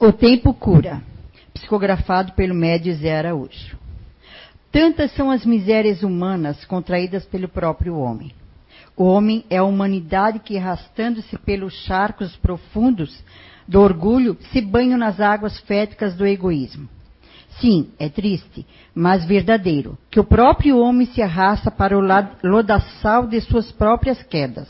O Tempo Cura, psicografado pelo médio Zé Araújo. Tantas são as misérias humanas contraídas pelo próprio homem. O homem é a humanidade que, arrastando-se pelos charcos profundos do orgulho, se banha nas águas féticas do egoísmo. Sim, é triste, mas verdadeiro, que o próprio homem se arrasta para o lodaçal de suas próprias quedas.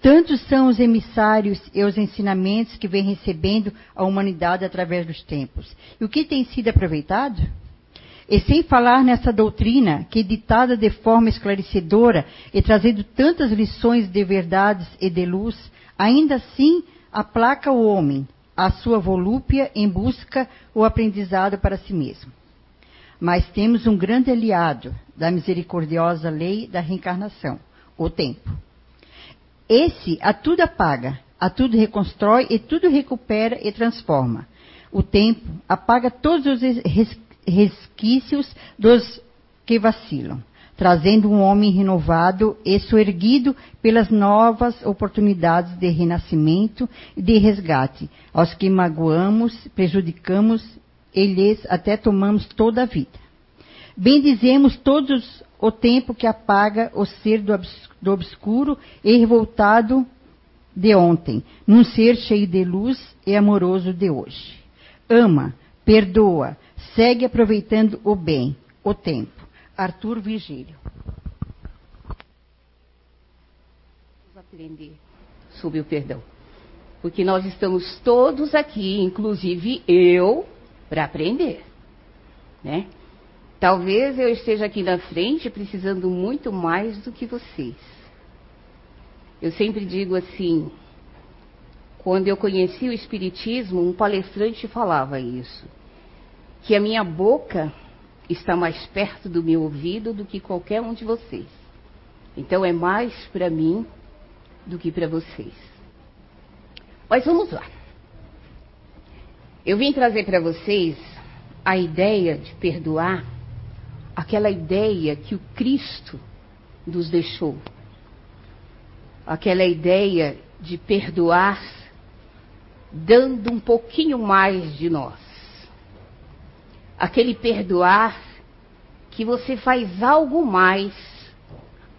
Tantos são os emissários e os ensinamentos que vem recebendo a humanidade através dos tempos. E o que tem sido aproveitado? E sem falar nessa doutrina que, ditada de forma esclarecedora e trazendo tantas lições de verdades e de luz, ainda assim aplaca o homem, a sua volúpia em busca o aprendizado para si mesmo. Mas temos um grande aliado da misericordiosa lei da reencarnação, o tempo. Esse a tudo apaga, a tudo reconstrói e tudo recupera e transforma. O tempo apaga todos os resquícios dos que vacilam, trazendo um homem renovado e soerguido pelas novas oportunidades de renascimento e de resgate, aos que magoamos, prejudicamos e lhes até tomamos toda a vida. Bendizemos todos o tempo que apaga o ser do, do obscuro e revoltado de ontem, num ser cheio de luz e amoroso de hoje. Ama, perdoa, segue aproveitando o bem, o tempo. Arthur Virgílio. Aprender sobre o perdão. Porque nós estamos todos aqui, inclusive eu, para aprender. Né? Talvez eu esteja aqui na frente precisando muito mais do que vocês. Eu sempre digo assim, quando eu conheci o Espiritismo, um palestrante falava isso, que a minha boca está mais perto do meu ouvido do que qualquer um de vocês. Então é mais para mim do que para vocês. Mas vamos lá. Eu vim trazer para vocês a ideia de perdoar aquela ideia que o Cristo nos deixou. Aquela ideia de perdoar dando um pouquinho mais de nós. Aquele perdoar que você faz algo mais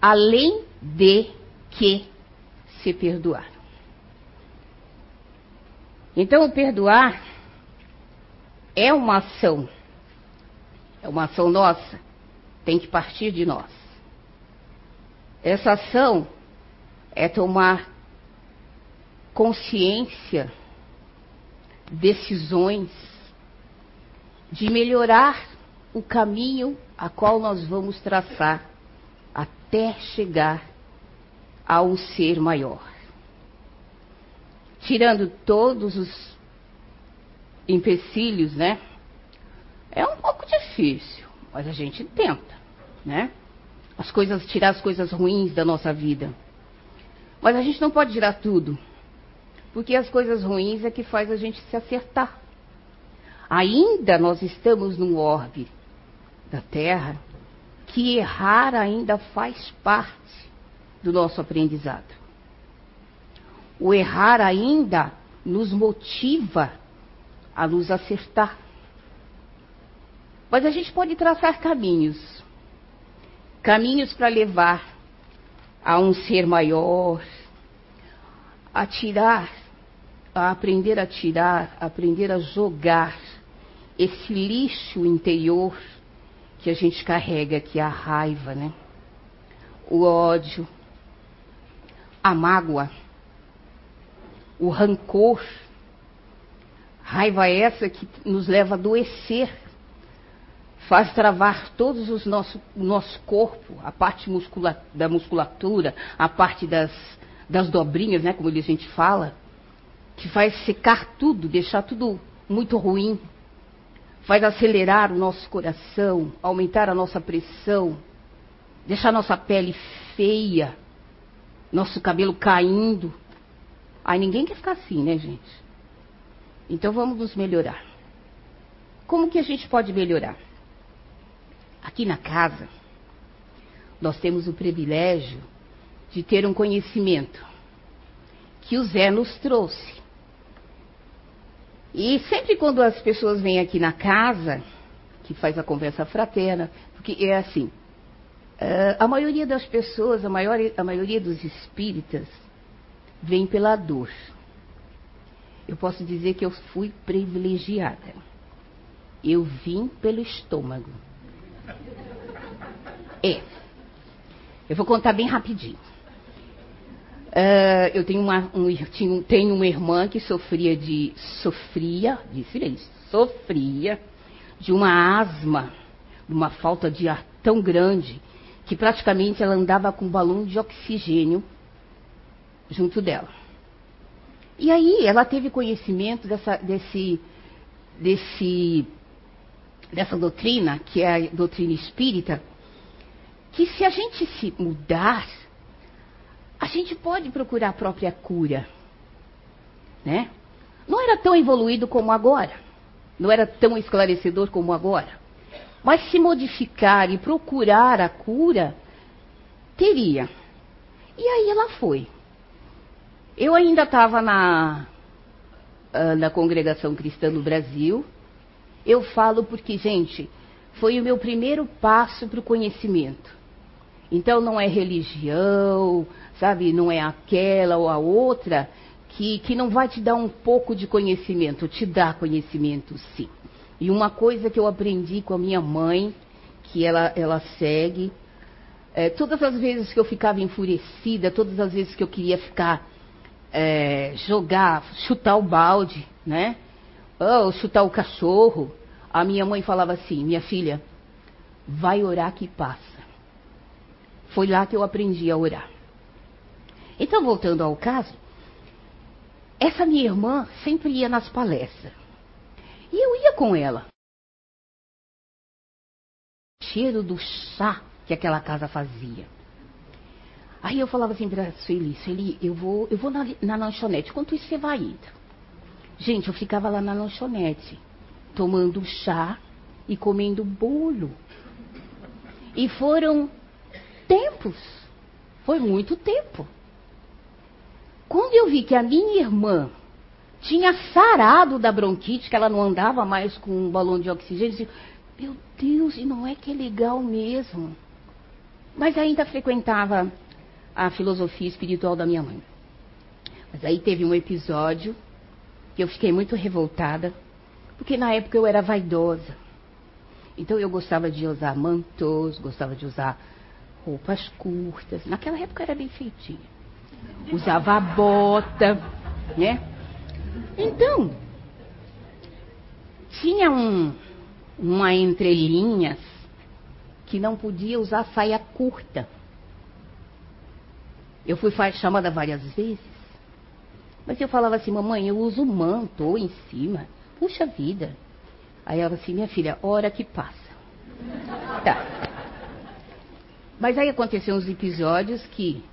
além de que se perdoar. Então, o perdoar é uma ação, é uma ação nossa tem que partir de nós. Essa ação é tomar consciência, decisões de melhorar o caminho a qual nós vamos traçar até chegar a um ser maior. Tirando todos os empecilhos, né? É um pouco difícil. Mas a gente tenta, né? As coisas, tirar as coisas ruins da nossa vida. Mas a gente não pode tirar tudo. Porque as coisas ruins é que faz a gente se acertar. Ainda nós estamos num orbe da Terra que errar ainda faz parte do nosso aprendizado. O errar ainda nos motiva a nos acertar. Mas a gente pode traçar caminhos caminhos para levar a um ser maior, a tirar, a aprender a tirar, a aprender a jogar esse lixo interior que a gente carrega, que é a raiva, né? O ódio, a mágoa, o rancor. Raiva essa que nos leva a adoecer faz travar todos os nosso, nosso corpo, a parte muscula, da musculatura, a parte das, das dobrinhas, né, como a gente fala, que faz secar tudo, deixar tudo muito ruim, faz acelerar o nosso coração, aumentar a nossa pressão, deixar nossa pele feia, nosso cabelo caindo. Aí ninguém quer ficar assim, né, gente? Então vamos nos melhorar. Como que a gente pode melhorar? Aqui na casa, nós temos o privilégio de ter um conhecimento que o Zé nos trouxe. E sempre quando as pessoas vêm aqui na casa, que faz a conversa fraterna, porque é assim, uh, a maioria das pessoas, a, maior, a maioria dos espíritas, vem pela dor. Eu posso dizer que eu fui privilegiada. Eu vim pelo estômago. É. Eu vou contar bem rapidinho. Uh, eu tenho uma, um, tenho uma irmã que sofria de. Sofria, disse isso, sofria de uma asma, de uma falta de ar tão grande, que praticamente ela andava com um balão de oxigênio junto dela. E aí ela teve conhecimento dessa, desse, desse, dessa doutrina, que é a doutrina espírita, que se a gente se mudar, a gente pode procurar a própria cura. Né? Não era tão evoluído como agora. Não era tão esclarecedor como agora. Mas se modificar e procurar a cura, teria. E aí ela foi. Eu ainda estava na, ah, na congregação cristã no Brasil. Eu falo porque, gente, foi o meu primeiro passo para o conhecimento. Então não é religião, sabe? Não é aquela ou a outra que, que não vai te dar um pouco de conhecimento, te dá conhecimento sim. E uma coisa que eu aprendi com a minha mãe, que ela, ela segue, é, todas as vezes que eu ficava enfurecida, todas as vezes que eu queria ficar, é, jogar, chutar o balde, né? Ou chutar o cachorro, a minha mãe falava assim: minha filha, vai orar que passa. Foi lá que eu aprendi a orar. Então, voltando ao caso, essa minha irmã sempre ia nas palestras. E eu ia com ela. Cheiro do chá que aquela casa fazia. Aí eu falava assim para a Sueli, Sueli, eu vou, eu vou na, na lanchonete. Quanto isso você vai indo? Gente, eu ficava lá na lanchonete, tomando chá e comendo bolo. E foram tempos. Foi muito tempo. Quando eu vi que a minha irmã tinha sarado da bronquite, que ela não andava mais com um balão de oxigênio, eu disse, meu Deus, e não é que é legal mesmo. Mas ainda frequentava a filosofia espiritual da minha mãe. Mas aí teve um episódio eu fiquei muito revoltada, porque na época eu era vaidosa. Então eu gostava de usar mantos, gostava de usar roupas curtas. Naquela época era bem feitinha. Usava bota, né? Então, tinha um, uma entrelinhas que não podia usar saia curta. Eu fui chamada várias vezes. Mas eu falava assim, mamãe, eu uso manto em cima. Puxa vida. Aí ela assim, minha filha, hora que passa. Tá. Mas aí aconteceram uns episódios que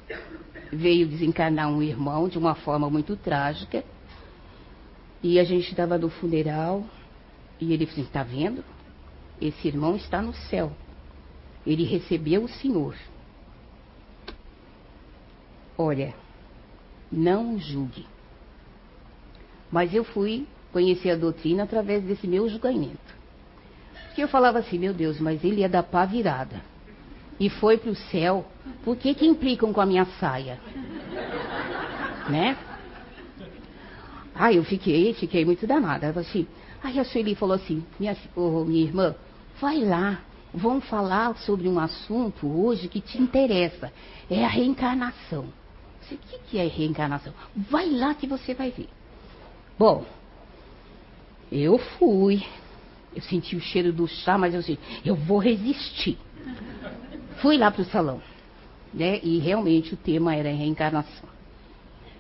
veio desencarnar um irmão de uma forma muito trágica. E a gente estava no funeral e ele disse, está vendo? Esse irmão está no céu. Ele recebeu o Senhor. Olha, não julgue. Mas eu fui conhecer a doutrina através desse meu julgamento. Porque eu falava assim, meu Deus, mas ele é da pá virada e foi para o céu, por que que implicam com a minha saia? Né? Aí eu fiquei, fiquei muito danada. Assim, aí a Sueli falou assim, minha, oh, minha irmã, vai lá, vamos falar sobre um assunto hoje que te interessa. É a reencarnação. O que, que é reencarnação? Vai lá que você vai ver. Bom, eu fui. Eu senti o cheiro do chá, mas eu disse, eu vou resistir. Fui lá para o salão, né? E realmente o tema era reencarnação.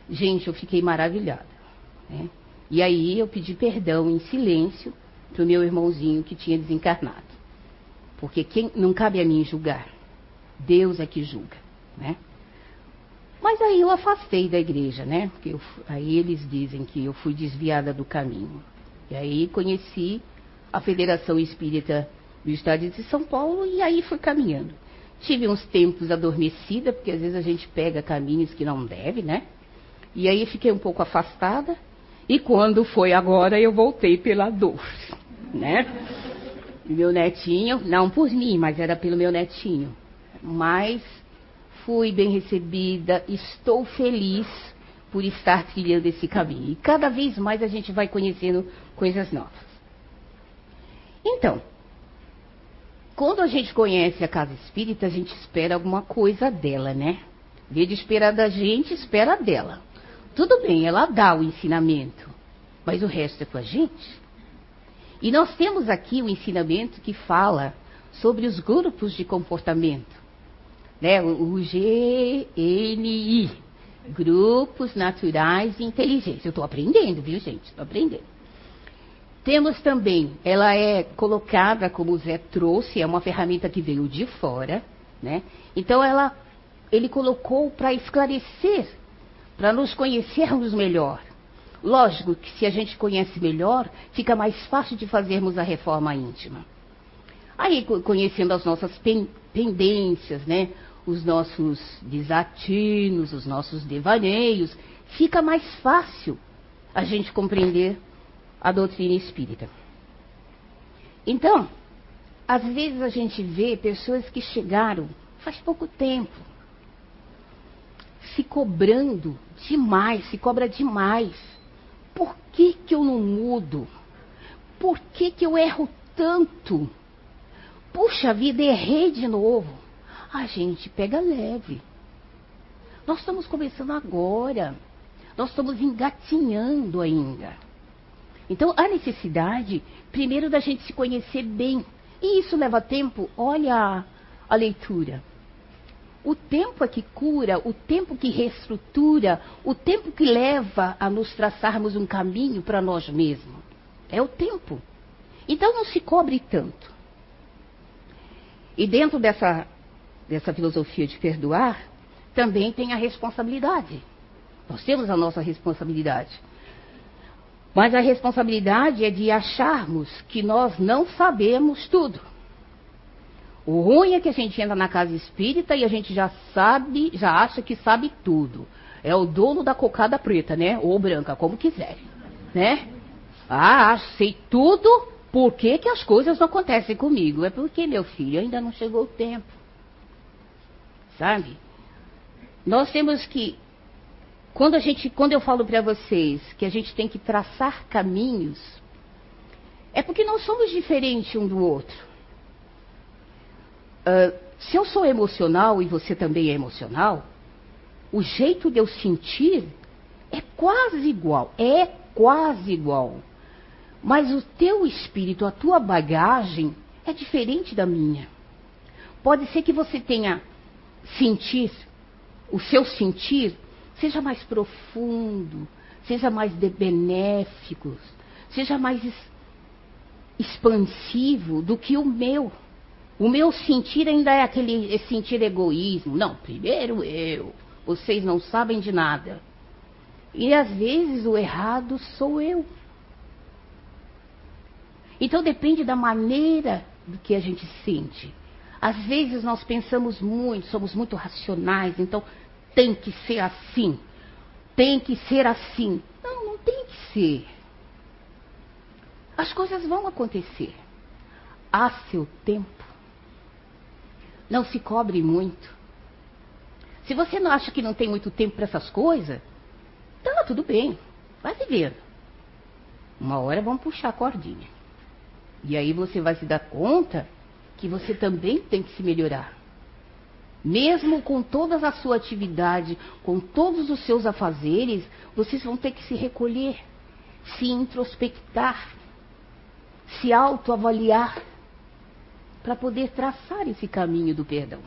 Gente, eu fiquei maravilhada. Né? E aí eu pedi perdão em silêncio para o meu irmãozinho que tinha desencarnado. Porque quem, não cabe a mim julgar. Deus é que julga, né? Mas aí eu afastei da igreja, né? Porque eu, aí eles dizem que eu fui desviada do caminho. E aí conheci a Federação Espírita do Estado de São Paulo e aí fui caminhando. Tive uns tempos adormecida, porque às vezes a gente pega caminhos que não deve, né? E aí fiquei um pouco afastada. E quando foi agora, eu voltei pela dor, né? Meu netinho, não por mim, mas era pelo meu netinho. Mas fui bem recebida, estou feliz por estar trilhando esse caminho. E cada vez mais a gente vai conhecendo coisas novas. Então, quando a gente conhece a casa espírita, a gente espera alguma coisa dela, né? Vê de esperar da gente, espera dela. Tudo bem, ela dá o ensinamento, mas o resto é com a gente. E nós temos aqui o ensinamento que fala sobre os grupos de comportamento, né? O, GNI, Grupos Naturais de Inteligência. Eu estou aprendendo, viu, gente? Estou aprendendo. Temos também, ela é colocada, como o Zé trouxe, é uma ferramenta que veio de fora, né? Então ela, ele colocou para esclarecer, para nos conhecermos melhor. Lógico que se a gente conhece melhor, fica mais fácil de fazermos a reforma íntima. Aí, conhecendo as nossas pendências, né? Os nossos desatinos, os nossos devaneios, fica mais fácil a gente compreender a doutrina espírita. Então, às vezes a gente vê pessoas que chegaram faz pouco tempo, se cobrando demais, se cobra demais. Por que, que eu não mudo? Por que, que eu erro tanto? Puxa vida, errei de novo. A gente pega leve. Nós estamos começando agora. Nós estamos engatinhando ainda. Então, há necessidade, primeiro, da gente se conhecer bem. E isso leva tempo. Olha a, leitura. O tempo é que cura, o tempo que reestrutura, o tempo que leva a nos traçarmos um caminho para nós mesmos. É o tempo. Então não se cobre tanto. E dentro dessa, dessa filosofia de perdoar, também tem a responsabilidade. Nós temos a nossa responsabilidade. Mas a responsabilidade é de acharmos que nós não sabemos tudo. O ruim é que a gente entra na casa espírita e a gente já sabe, já acha que sabe tudo. É o dono da cocada preta, né? Ou branca, como quiser. Né? Ah, sei tudo, por que, que as coisas não acontecem comigo? É porque, meu filho, ainda não chegou o tempo. Sabe? Nós temos que quando, a gente, quando eu falo para vocês que a gente tem que traçar caminhos, é porque nós somos diferentes um do outro. Uh, se eu sou emocional e você também é emocional, o jeito de eu sentir é quase igual. É quase igual. Mas o teu espírito, a tua bagagem é diferente da minha. Pode ser que você tenha sentir, o seu sentir seja mais profundo, seja mais benéfico, seja mais expansivo do que o meu. O meu sentir ainda é aquele sentir egoísmo. Não, primeiro eu. Vocês não sabem de nada. E às vezes o errado sou eu. Então depende da maneira do que a gente sente. Às vezes nós pensamos muito, somos muito racionais, então tem que ser assim. Tem que ser assim. Não, não tem que ser. As coisas vão acontecer. Há seu tempo. Não se cobre muito. Se você não acha que não tem muito tempo para essas coisas, tá tudo bem. Vai vivendo. Uma hora vão puxar a cordinha. E aí você vai se dar conta que você também tem que se melhorar. Mesmo com toda a sua atividade, com todos os seus afazeres, vocês vão ter que se recolher, se introspectar, se autoavaliar, para poder traçar esse caminho do perdão.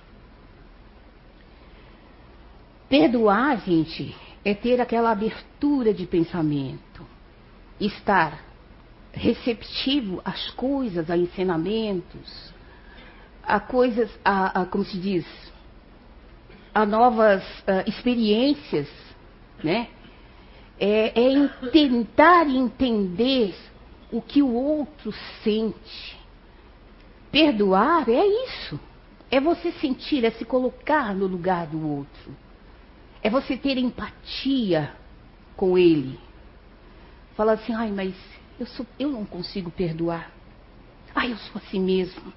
Perdoar, gente, é ter aquela abertura de pensamento, estar receptivo às coisas, a ensinamentos, a coisas, a, a como se diz, a novas experiências, né? É, é tentar entender o que o outro sente. Perdoar é isso. É você sentir, é se colocar no lugar do outro. É você ter empatia com ele. Fala assim, ai, mas eu, sou, eu não consigo perdoar. Ai, eu sou assim mesmo.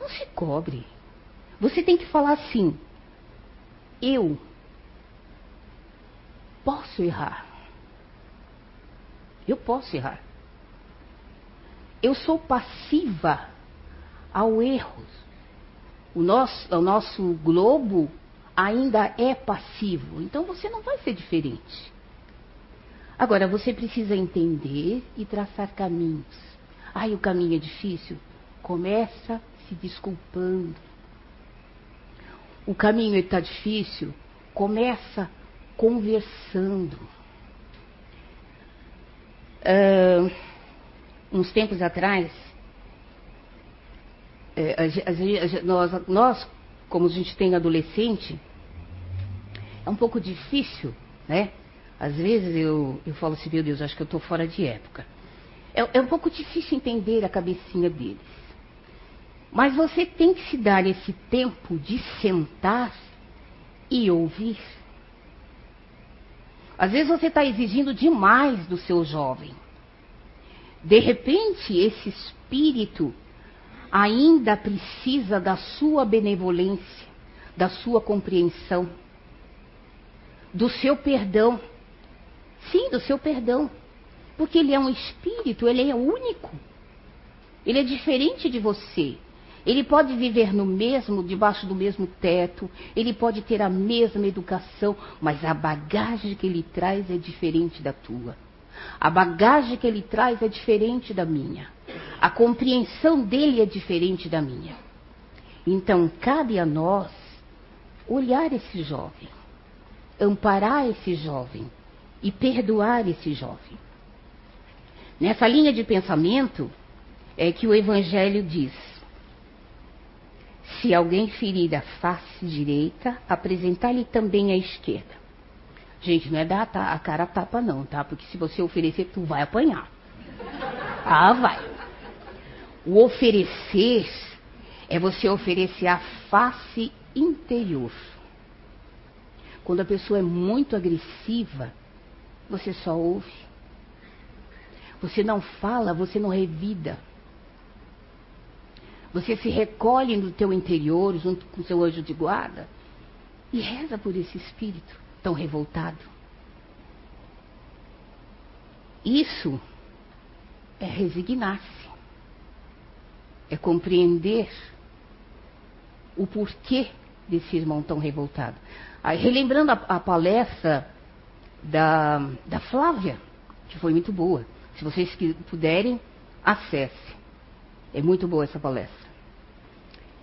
Não se cobre. Você tem que falar assim, eu posso errar. Eu posso errar. Eu sou passiva ao erro. O nosso, o nosso globo ainda é passivo. Então você não vai ser diferente. Agora, você precisa entender e traçar caminhos. Ai, o caminho é difícil. Começa se desculpando. O caminho está difícil. Começa conversando. Uh, uns tempos atrás, é, a, a, nós, nós, como a gente tem adolescente, é um pouco difícil, né? Às vezes eu, eu falo assim, meu Deus, acho que eu estou fora de época. É, é um pouco difícil entender a cabecinha deles. Mas você tem que se dar esse tempo de sentar e ouvir. Às vezes você está exigindo demais do seu jovem. De repente, esse espírito ainda precisa da sua benevolência, da sua compreensão, do seu perdão. Sim, do seu perdão. Porque ele é um espírito, ele é único. Ele é diferente de você. Ele pode viver no mesmo, debaixo do mesmo teto, ele pode ter a mesma educação, mas a bagagem que ele traz é diferente da tua. A bagagem que ele traz é diferente da minha. A compreensão dele é diferente da minha. Então, cabe a nós olhar esse jovem, amparar esse jovem e perdoar esse jovem. Nessa linha de pensamento é que o Evangelho diz: se alguém ferir a face direita, apresentar-lhe também a esquerda. Gente, não é dar a cara tapa não, tá? Porque se você oferecer, tu vai apanhar. Ah, vai. O oferecer é você oferecer a face interior. Quando a pessoa é muito agressiva, você só ouve. Você não fala, você não revida. Você se recolhe no teu interior, junto com o seu anjo de guarda, e reza por esse espírito tão revoltado. Isso é resignar-se, é compreender o porquê desse irmão tão revoltado. Aí, relembrando a, a palestra da, da Flávia, que foi muito boa. Se vocês puderem, acesse. É muito boa essa palestra.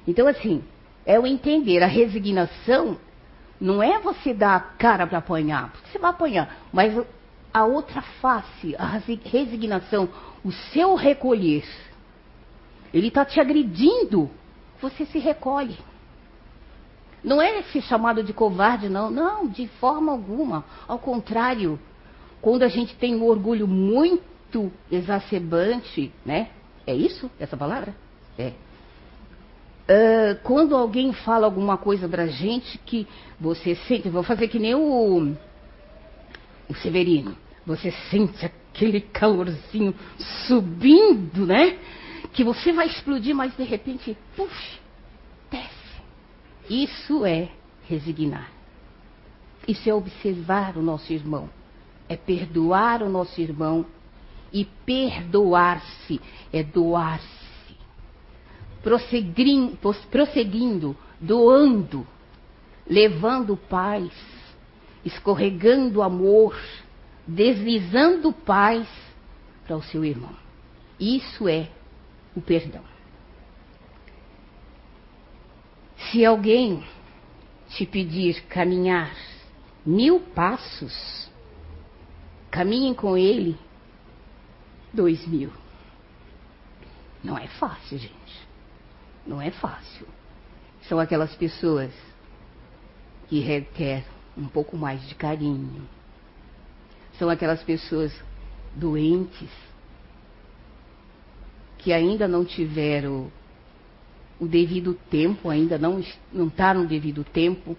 Então, assim, é o entender. A resignação não é você dar a cara para apanhar, porque você vai apanhar, mas a outra face, a resignação, o seu recolher. Ele está te agredindo, você se recolhe. Não é esse chamado de covarde, não. Não, de forma alguma. Ao contrário, quando a gente tem um orgulho muito exacerbante, né? É isso? Essa palavra? É. Uh, quando alguém fala alguma coisa pra gente que você sente, vou fazer que nem o, o Severino, você sente aquele calorzinho subindo, né? Que você vai explodir, mas de repente, puxa, desce. Isso é resignar. Isso é observar o nosso irmão. É perdoar o nosso irmão. E perdoar-se é doar-se prosseguindo, doando, levando paz, escorregando amor, deslizando paz para o seu irmão. Isso é o perdão. Se alguém te pedir caminhar mil passos, caminhem com ele dois mil. Não é fácil, gente. Não é fácil. São aquelas pessoas que requer um pouco mais de carinho. São aquelas pessoas doentes que ainda não tiveram o devido tempo, ainda não não está no devido tempo,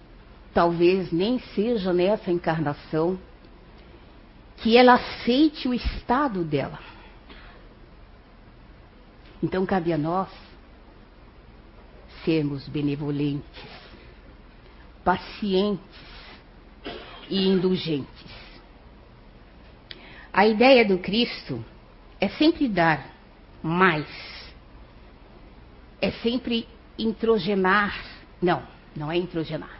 talvez nem seja nessa encarnação. que ela aceite o estado dela. Então cabe a nós sermos benevolentes, pacientes e indulgentes. A ideia do Cristo é sempre dar mais, é sempre introgenar. Não, não é introgenar.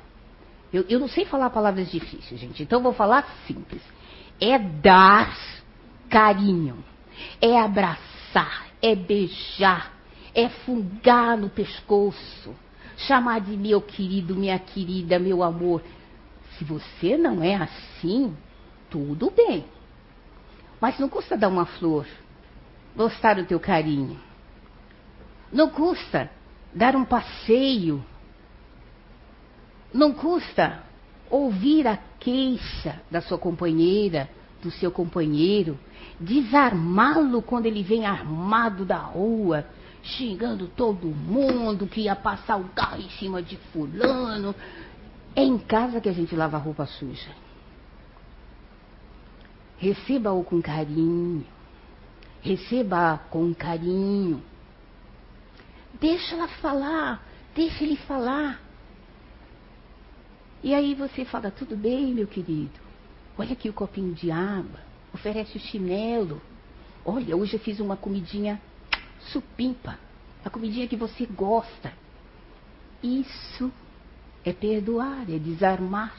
Eu, eu não sei falar palavras difíceis, gente, então vou falar simples. É dar carinho, é abraçar, é beijar, é fungar no pescoço, chamar de meu querido, minha querida, meu amor. Se você não é assim, tudo bem. Mas não custa dar uma flor, gostar do teu carinho. Não custa dar um passeio. Não custa ouvir a queixa da sua companheira, do seu companheiro, desarmá-lo quando ele vem armado da rua, xingando todo mundo que ia passar o carro em cima de fulano. É em casa que a gente lava a roupa suja. Receba-o com carinho. Receba-a com carinho. Deixa ela falar, deixa ele falar. E aí você fala, tudo bem, meu querido. Olha aqui o copinho de água. Oferece o chinelo. Olha, hoje eu fiz uma comidinha supimpa, a comidinha que você gosta. Isso é perdoar, é desarmar.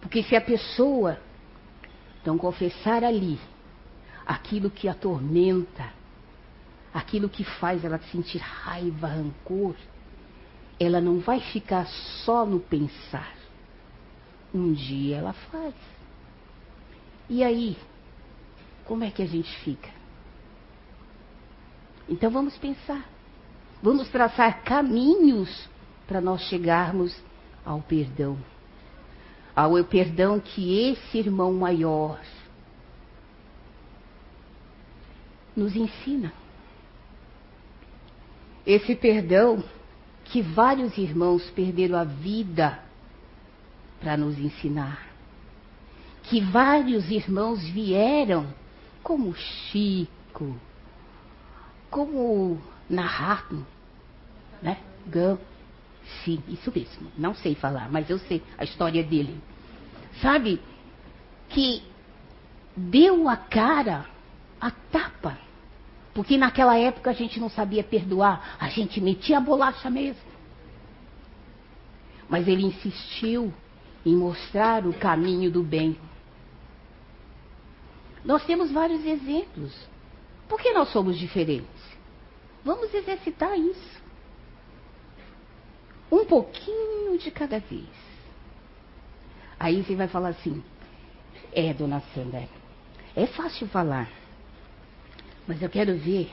Porque se a pessoa não confessar ali aquilo que atormenta, aquilo que faz ela sentir raiva, rancor, ela não vai ficar só no pensar. Um dia ela faz. E aí, como é que a gente fica? Então vamos pensar. Vamos traçar caminhos para nós chegarmos ao perdão. Ao perdão que esse irmão maior nos ensina. Esse perdão que vários irmãos perderam a vida para nos ensinar. Que vários irmãos vieram, como Chico, como Narrato, né? Gam. Sim, isso mesmo. Não sei falar, mas eu sei a história dele. Sabe? Que deu a cara, a tapa. Porque naquela época a gente não sabia perdoar, a gente metia a bolacha mesmo. Mas ele insistiu em mostrar o caminho do bem. Nós temos vários exemplos. Por que nós somos diferentes? Vamos exercitar isso. Um pouquinho de cada vez. Aí você vai falar assim: é, dona Sandra, é fácil falar, mas eu quero ver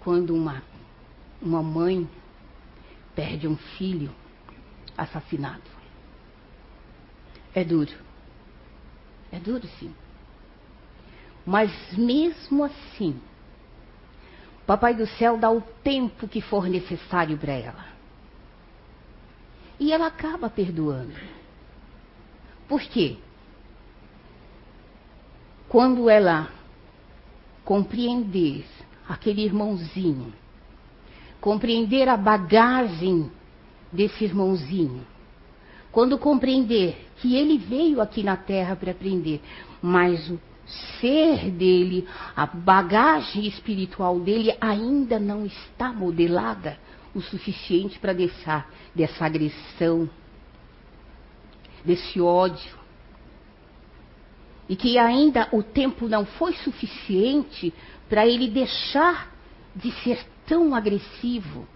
quando uma, uma mãe perde um filho assassinado. É duro. É duro, sim. Mas mesmo assim, Papai do céu dá o tempo que for necessário para ela. E ela acaba perdoando. Por quê? Quando ela compreender aquele irmãozinho, compreender a bagagem desse irmãozinho, quando compreender que ele veio aqui na terra para aprender, mas o ser dele, a bagagem espiritual dele ainda não está modelada o suficiente para deixar dessa agressão, desse ódio. E que ainda o tempo não foi suficiente para ele deixar de ser tão agressivo.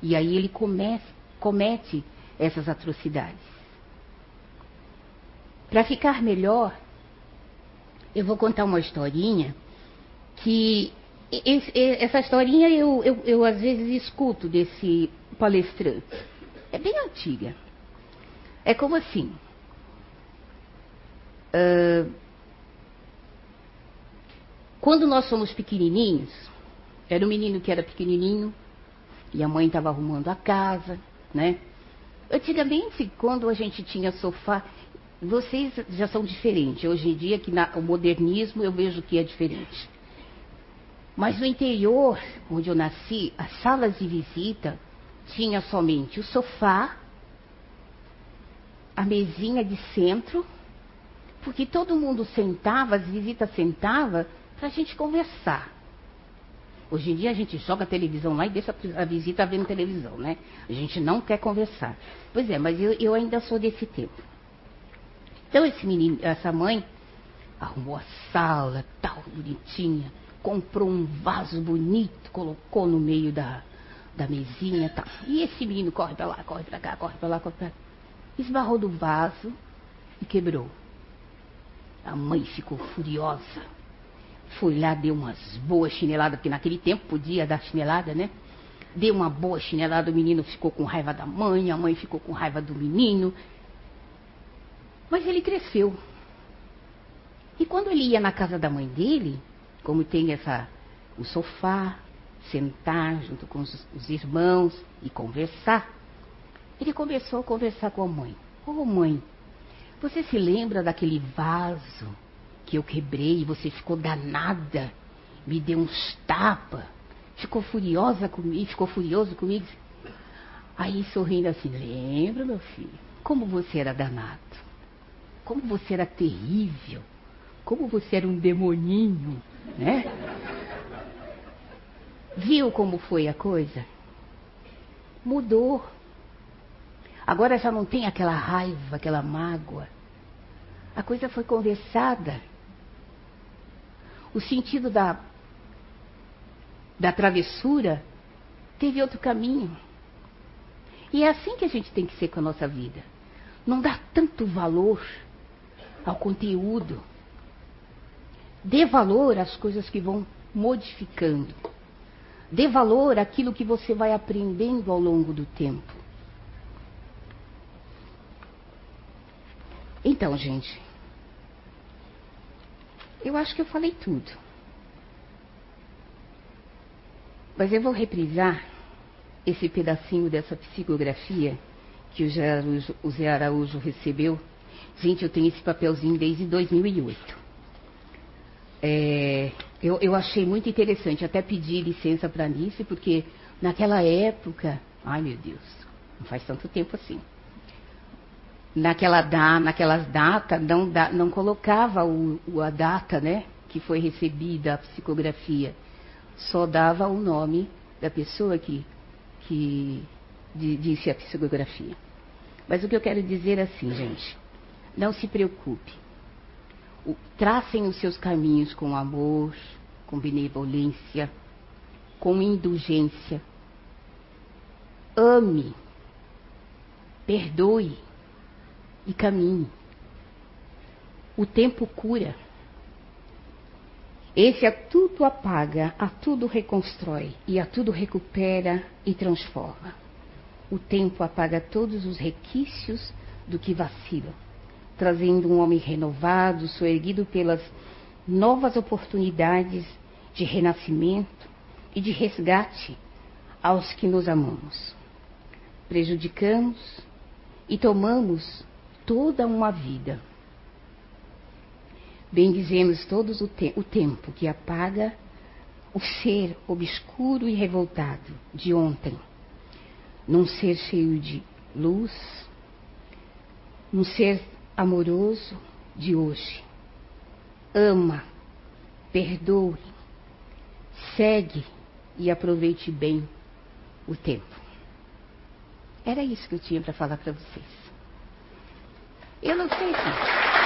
E aí ele comece, comete essas atrocidades. Para ficar melhor, eu vou contar uma historinha que essa historinha eu, eu, eu às vezes escuto desse palestrante. É bem antiga. É como assim. Uh, quando nós somos pequenininhos, era um menino que era pequenininho e a mãe estava arrumando a casa, né? Antigamente, quando a gente tinha sofá, vocês já são diferentes. Hoje em dia, que na, o modernismo eu vejo que é diferente. Mas no interior, onde eu nasci, as salas de visita tinha somente o sofá, a mesinha de centro, porque todo mundo sentava, as visitas sentavam para a gente conversar. Hoje em dia a gente joga a televisão lá e deixa a visita vendo televisão, né? A gente não quer conversar. Pois é, mas eu, eu ainda sou desse tempo. Então esse menino, essa mãe arrumou a sala, tal, bonitinha, comprou um vaso bonito, colocou no meio da, da mesinha, tal. E esse menino corre para lá, corre para cá, corre para lá, corre para cá. Esbarrou do vaso e quebrou. A mãe ficou furiosa Fui lá, deu umas boas chineladas, porque naquele tempo podia dar chinelada, né? Deu uma boa chinelada, o menino ficou com raiva da mãe, a mãe ficou com raiva do menino. Mas ele cresceu. E quando ele ia na casa da mãe dele, como tem essa o sofá, sentar junto com os, os irmãos e conversar, ele começou a conversar com a mãe. Ô oh, mãe, você se lembra daquele vaso que eu quebrei, você ficou danada, me deu uns tapas, ficou furiosa comigo, ficou furioso comigo. Aí sorrindo assim, lembra, meu filho, como você era danado, como você era terrível, como você era um demoninho, né? Viu como foi a coisa? Mudou. Agora já não tem aquela raiva, aquela mágoa. A coisa foi conversada o sentido da, da travessura teve outro caminho. E é assim que a gente tem que ser com a nossa vida. Não dá tanto valor ao conteúdo. Dê valor às coisas que vão modificando. Dê valor àquilo que você vai aprendendo ao longo do tempo. Então, gente, eu acho que eu falei tudo. Mas eu vou reprisar esse pedacinho dessa psicografia que o Zé Araújo, o Araújo recebeu. Gente, eu tenho esse papelzinho desde 2008. É, eu, eu, achei muito interessante, até pedi licença para a Anice, porque naquela época, ai meu Deus, não faz tanto tempo assim naquela da, naquelas datas não, da, não colocava o, o, a data né, que foi recebida a psicografia, só dava o nome da pessoa que, que disse a psicografia. Mas o que eu quero dizer é assim, gente, não se preocupe. O, tracem os seus caminhos com amor, com benevolência, com indulgência. Ame, perdoe, e caminhe. O tempo cura. Esse a tudo apaga, a tudo reconstrói e a tudo recupera e transforma. O tempo apaga todos os requisitos do que vacila, trazendo um homem renovado, soerguido pelas novas oportunidades de renascimento e de resgate aos que nos amamos. Prejudicamos e tomamos toda uma vida. Bendizemos todos o, te o tempo que apaga o ser obscuro e revoltado de ontem, num ser cheio de luz, num ser amoroso de hoje. Ama, perdoe, segue e aproveite bem o tempo. Era isso que eu tinha para falar para vocês. Eu não sei se.